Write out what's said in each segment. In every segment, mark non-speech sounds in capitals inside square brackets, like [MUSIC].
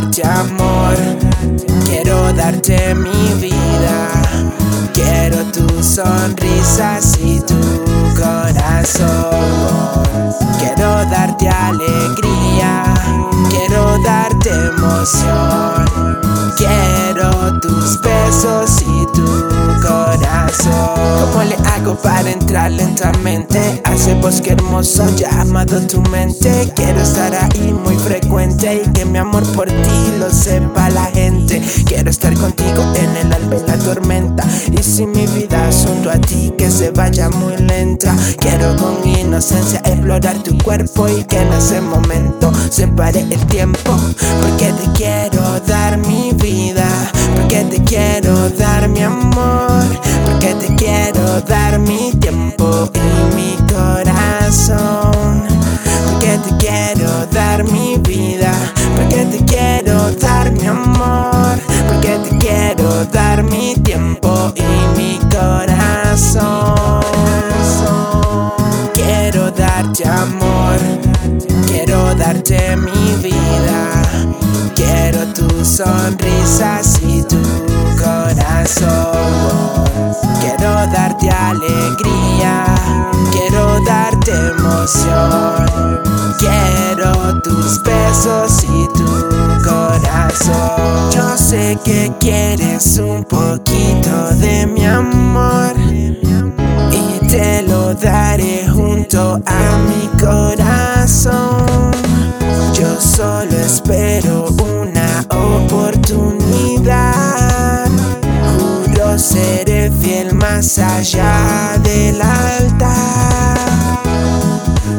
darte amor, quiero darte mi vida. Quiero tu sonrisa y tu corazón. Quiero darte alegría, quiero darte emoción. Tus besos y tu corazón. ¿Cómo le hago para entrar lentamente ese bosque hermoso llamado tu mente? Quiero estar ahí muy frecuente y que mi amor por ti lo sepa la gente. Quiero estar contigo en el alba y la tormenta. Y si mi vida junto a ti que se vaya muy lenta. Quiero con inocencia explorar tu cuerpo y que en ese momento se pare el tiempo. Porque te quiero dar mi vida, te quiero dar mi amor, porque te quiero dar mi tiempo y mi corazón. Porque te quiero dar mi vida, porque te quiero dar mi amor, porque te quiero dar mi tiempo y mi corazón. Tu sonrisa y tu corazón. Quiero darte alegría, quiero darte emoción, quiero tus besos y tu corazón. Yo sé que quieres un poquito de mi amor y te lo daré junto a mi corazón. Yo solo espero más allá del altar.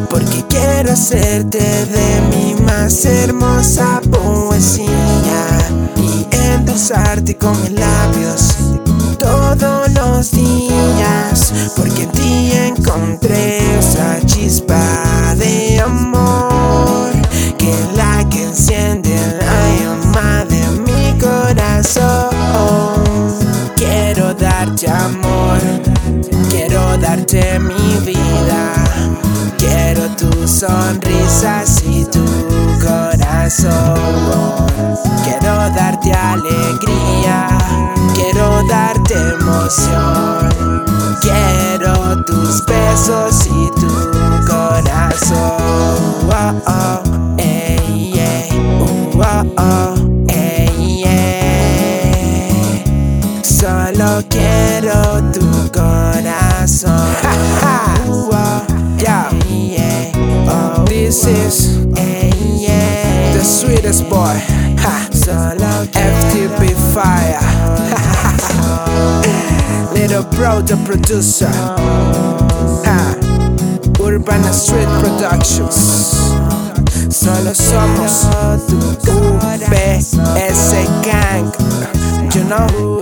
Porque quiero hacerte de mi más hermosa poesía y endulzarte con mis labios todos los días. Porque en ti encontré esa chispa de amor darte amor, quiero darte mi vida. Quiero tu sonrisa y tu corazón. Quiero darte alegría, quiero darte emoción. Quiero tus besos y tu corazón. Oh, oh, ey, ey, oh, this is the sweetest boy. Ha. FTP Fire. [LAUGHS] Little bro, the producer. Urban Street Productions. Solo somos UBS Gang. You know?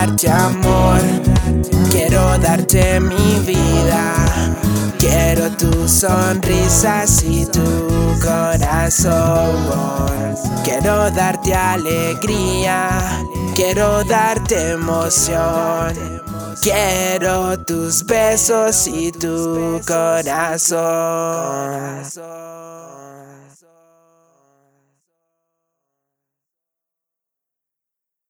Darte amor, quiero darte mi vida. Quiero tu sonrisa y tu corazón. Quiero darte alegría, quiero darte emoción. Quiero tus besos y tu corazón.